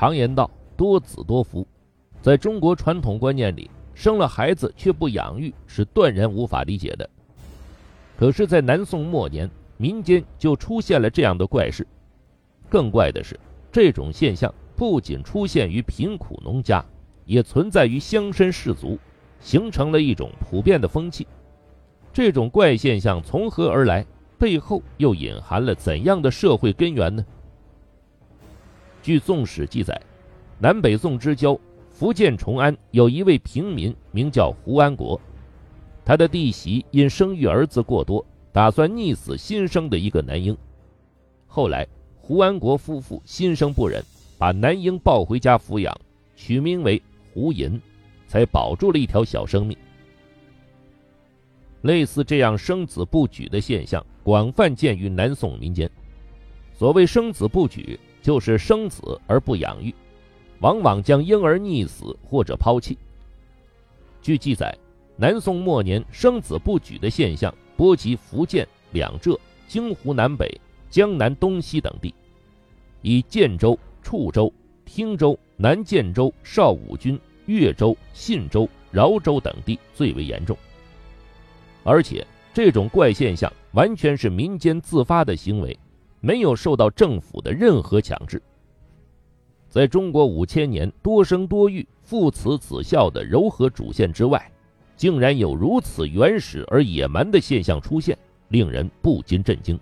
常言道多子多福，在中国传统观念里，生了孩子却不养育是断然无法理解的。可是，在南宋末年，民间就出现了这样的怪事。更怪的是，这种现象不仅出现于贫苦农家，也存在于乡绅士族，形成了一种普遍的风气。这种怪现象从何而来？背后又隐含了怎样的社会根源呢？据《宋史》记载，南北宋之交，福建崇安有一位平民，名叫胡安国。他的弟媳因生育儿子过多，打算溺死新生的一个男婴。后来，胡安国夫妇心生不忍，把男婴抱回家抚养，取名为胡银，才保住了一条小生命。类似这样生子不举的现象，广泛见于南宋民间。所谓生子不举，就是生子而不养育，往往将婴儿溺死或者抛弃。据记载，南宋末年生子不举的现象波及福建、两浙、京湖南北、江南东西等地，以建州、处州、汀州、南建州、邵武军、越州、信州、饶州等地最为严重。而且，这种怪现象完全是民间自发的行为，没有受到政府的任何强制。在中国五千年多生多育、父慈子孝的柔和主线之外，竟然有如此原始而野蛮的现象出现，令人不禁震惊。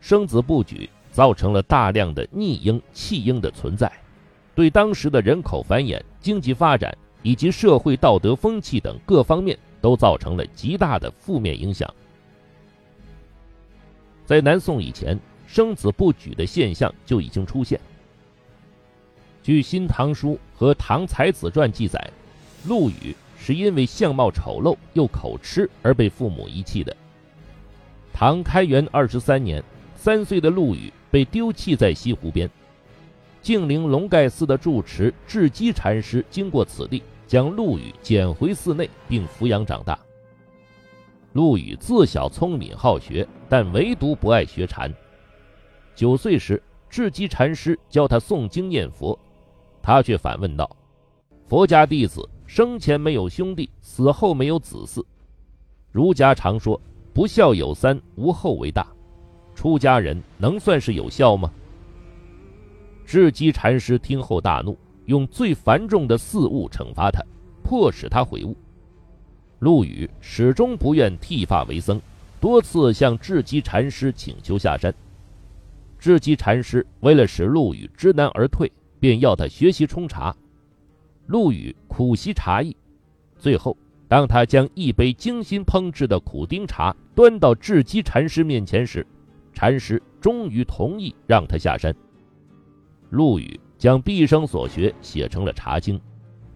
生子不举造成了大量的逆婴、弃婴的存在，对当时的人口繁衍、经济发展以及社会道德风气等各方面。都造成了极大的负面影响。在南宋以前，生子不举的现象就已经出现。据《新唐书》和《唐才子传》记载，陆羽是因为相貌丑陋又口吃而被父母遗弃的。唐开元二十三年，三岁的陆羽被丢弃在西湖边，晋陵龙盖寺的住持智积禅师经过此地。将陆羽捡回寺内，并抚养长大。陆羽自小聪明好学，但唯独不爱学禅。九岁时，智积禅师教他诵经念佛，他却反问道：“佛家弟子生前没有兄弟，死后没有子嗣。儒家常说不孝有三，无后为大。出家人能算是有孝吗？”智积禅师听后大怒。用最繁重的四物惩罚他，迫使他悔悟。陆羽始终不愿剃发为僧，多次向智积禅师请求下山。智积禅师为了使陆羽知难而退，便要他学习冲茶。陆羽苦习茶艺，最后当他将一杯精心烹制的苦丁茶端到智积禅师面前时，禅师终于同意让他下山。陆羽。将毕生所学写成了《茶经》，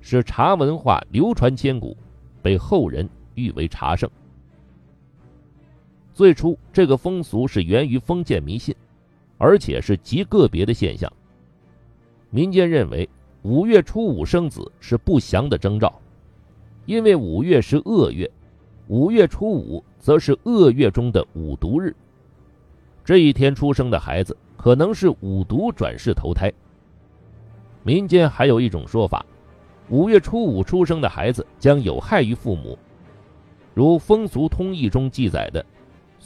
使茶文化流传千古，被后人誉为茶圣。最初，这个风俗是源于封建迷信，而且是极个别的现象。民间认为五月初五生子是不祥的征兆，因为五月是恶月，五月初五则是恶月中的五毒日。这一天出生的孩子可能是五毒转世投胎。民间还有一种说法，五月初五出生的孩子将有害于父母，如《风俗通义》中记载的，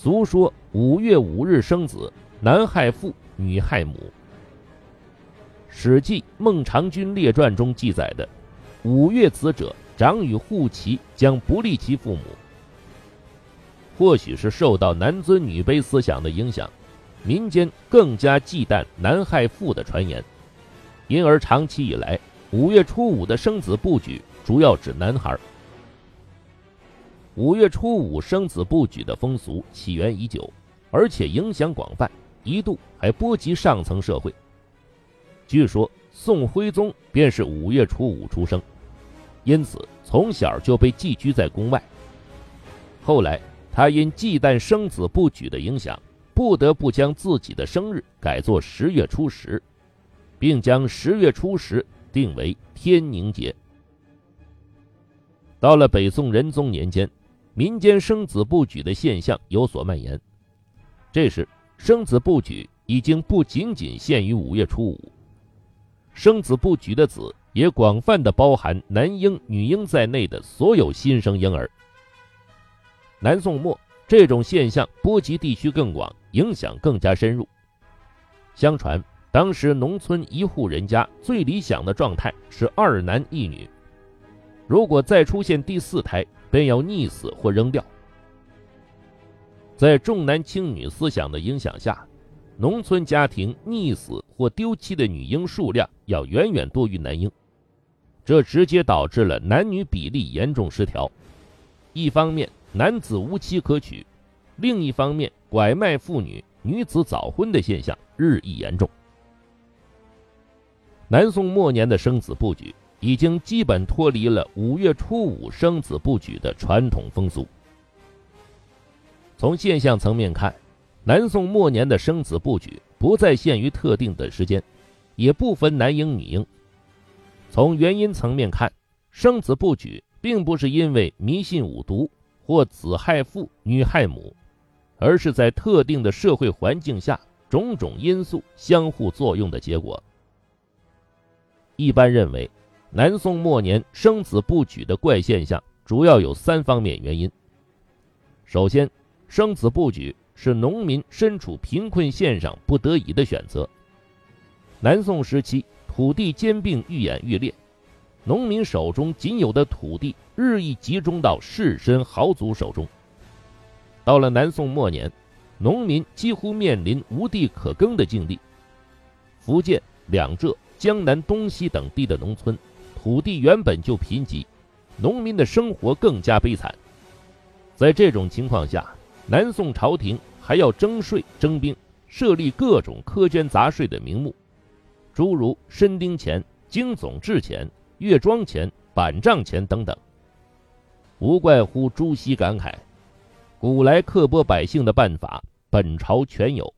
俗说五月五日生子，男害父，女害母。《史记·孟尝君列传》中记载的，五月子者，长与护其，将不利其父母。或许是受到男尊女卑思想的影响，民间更加忌惮男害父的传言。因而，长期以来，五月初五的生子布局主要指男孩。五月初五生子不举的风俗起源已久，而且影响广泛，一度还波及上层社会。据说宋徽宗便是五月初五出生，因此从小就被寄居在宫外。后来，他因忌惮生子不举的影响，不得不将自己的生日改作十月初十。并将十月初十定为天宁节。到了北宋仁宗年间，民间生子不举的现象有所蔓延。这时，生子不举已经不仅仅限于五月初五。生子不举的子也广泛的包含男婴、女婴在内的所有新生婴儿。南宋末，这种现象波及地区更广，影响更加深入。相传，当时农村一户人家最理想的状态是二男一女，如果再出现第四胎，便要溺死或扔掉。在重男轻女思想的影响下，农村家庭溺死或丢弃的女婴数量要远远多于男婴，这直接导致了男女比例严重失调。一方面，男子无妻可娶；另一方面，拐卖妇女、女子早婚的现象日益严重。南宋末年的生子布局，已经基本脱离了五月初五生子不举的传统风俗。从现象层面看，南宋末年的生子不举不再限于特定的时间，也不分男婴女婴。从原因层面看，生子不举并不是因为迷信五毒或子害父女害母，而是在特定的社会环境下种种因素相互作用的结果。一般认为，南宋末年生子不举的怪现象主要有三方面原因。首先，生子不举是农民身处贫困线上不得已的选择。南宋时期，土地兼并愈演愈烈，农民手中仅有的土地日益集中到士绅豪族手中。到了南宋末年，农民几乎面临无地可耕的境地。福建、两浙、江南东西等地的农村，土地原本就贫瘠，农民的生活更加悲惨。在这种情况下，南宋朝廷还要征税征兵，设立各种苛捐杂税的名目，诸如申丁钱、京总制钱、月庄钱、板账钱等等。无怪乎朱熹感慨：“古来刻薄百姓的办法，本朝全有。”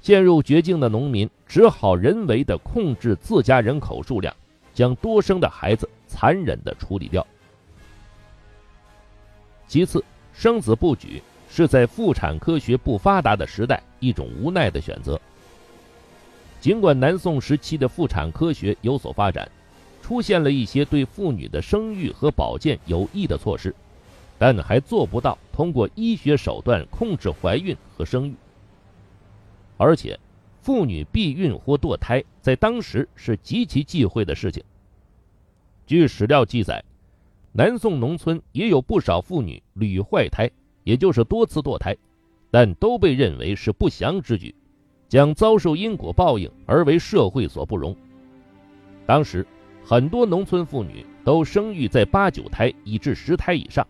陷入绝境的农民只好人为的控制自家人口数量，将多生的孩子残忍的处理掉。其次。生子不举是在妇产科学不发达的时代一种无奈的选择。尽管南宋时期的妇产科学有所发展，出现了一些对妇女的生育和保健有益的措施，但还做不到通过医学手段控制怀孕和生育。而且，妇女避孕或堕胎在当时是极其忌讳的事情。据史料记载。南宋农村也有不少妇女屡坏胎，也就是多次堕胎，但都被认为是不祥之举，将遭受因果报应而为社会所不容。当时，很多农村妇女都生育在八九胎以至十胎以上，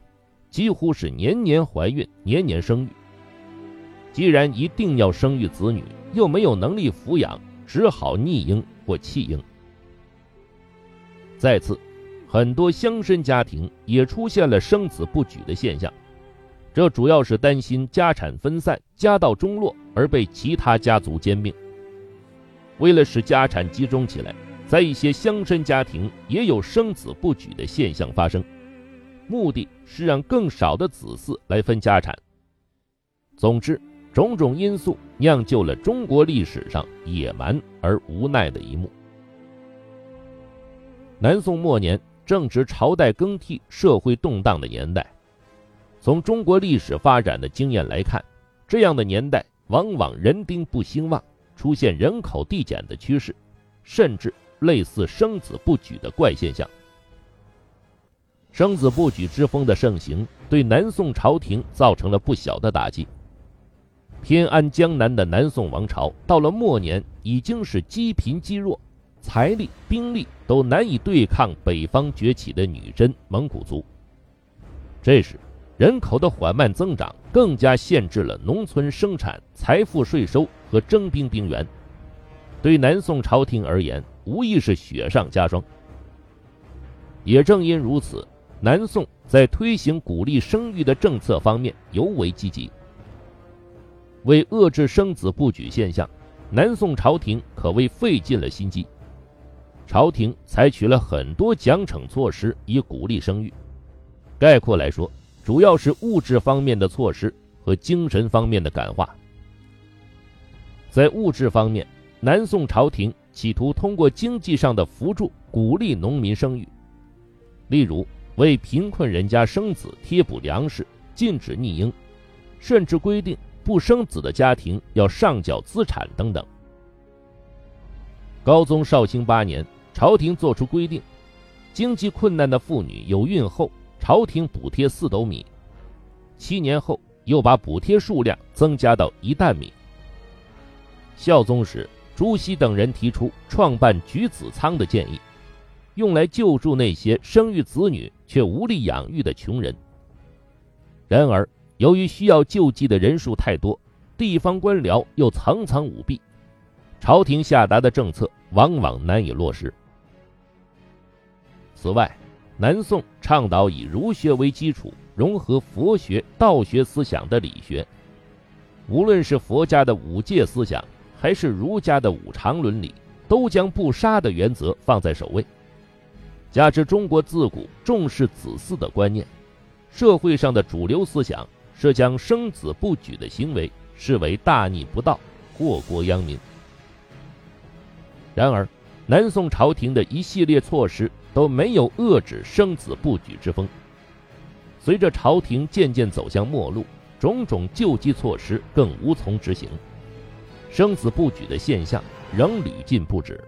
几乎是年年怀孕，年年生育。既然一定要生育子女，又没有能力抚养，只好溺婴或弃婴。再次。很多乡绅家庭也出现了生子不举的现象，这主要是担心家产分散、家道中落而被其他家族兼并。为了使家产集中起来，在一些乡绅家庭也有生子不举的现象发生，目的是让更少的子嗣来分家产。总之，种种因素酿就了中国历史上野蛮而无奈的一幕。南宋末年。正值朝代更替、社会动荡的年代，从中国历史发展的经验来看，这样的年代往往人丁不兴旺，出现人口递减的趋势，甚至类似生子不举的怪现象。生子不举之风的盛行，对南宋朝廷造成了不小的打击。偏安江南的南宋王朝，到了末年已经是积贫积弱。财力、兵力都难以对抗北方崛起的女真蒙古族。这时，人口的缓慢增长更加限制了农村生产、财富、税收和征兵兵源。对南宋朝廷而言，无疑是雪上加霜。也正因如此，南宋在推行鼓励生育的政策方面尤为积极。为遏制生子不举现象，南宋朝廷可谓费尽了心机。朝廷采取了很多奖惩措施以鼓励生育，概括来说，主要是物质方面的措施和精神方面的感化。在物质方面，南宋朝廷企图通过经济上的扶助鼓励农民生育，例如为贫困人家生子贴补粮食、禁止逆婴，甚至规定不生子的家庭要上缴资产等等。高宗绍兴八年，朝廷作出规定，经济困难的妇女有孕后，朝廷补贴四斗米；七年后，又把补贴数量增加到一担米。孝宗时，朱熹等人提出创办举子仓的建议，用来救助那些生育子女却无力养育的穷人。然而，由于需要救济的人数太多，地方官僚又层层舞弊，朝廷下达的政策往往难以落实。此外，南宋倡导以儒学为基础，融合佛学、道学思想的理学，无论是佛家的五戒思想。还是儒家的五常伦理，都将不杀的原则放在首位。加之中国自古重视子嗣的观念，社会上的主流思想是将生子不举的行为视为大逆不道、祸国殃民。然而，南宋朝廷的一系列措施都没有遏制生子不举之风。随着朝廷渐渐走向末路，种种救济措施更无从执行。生子不举的现象仍屡禁不止。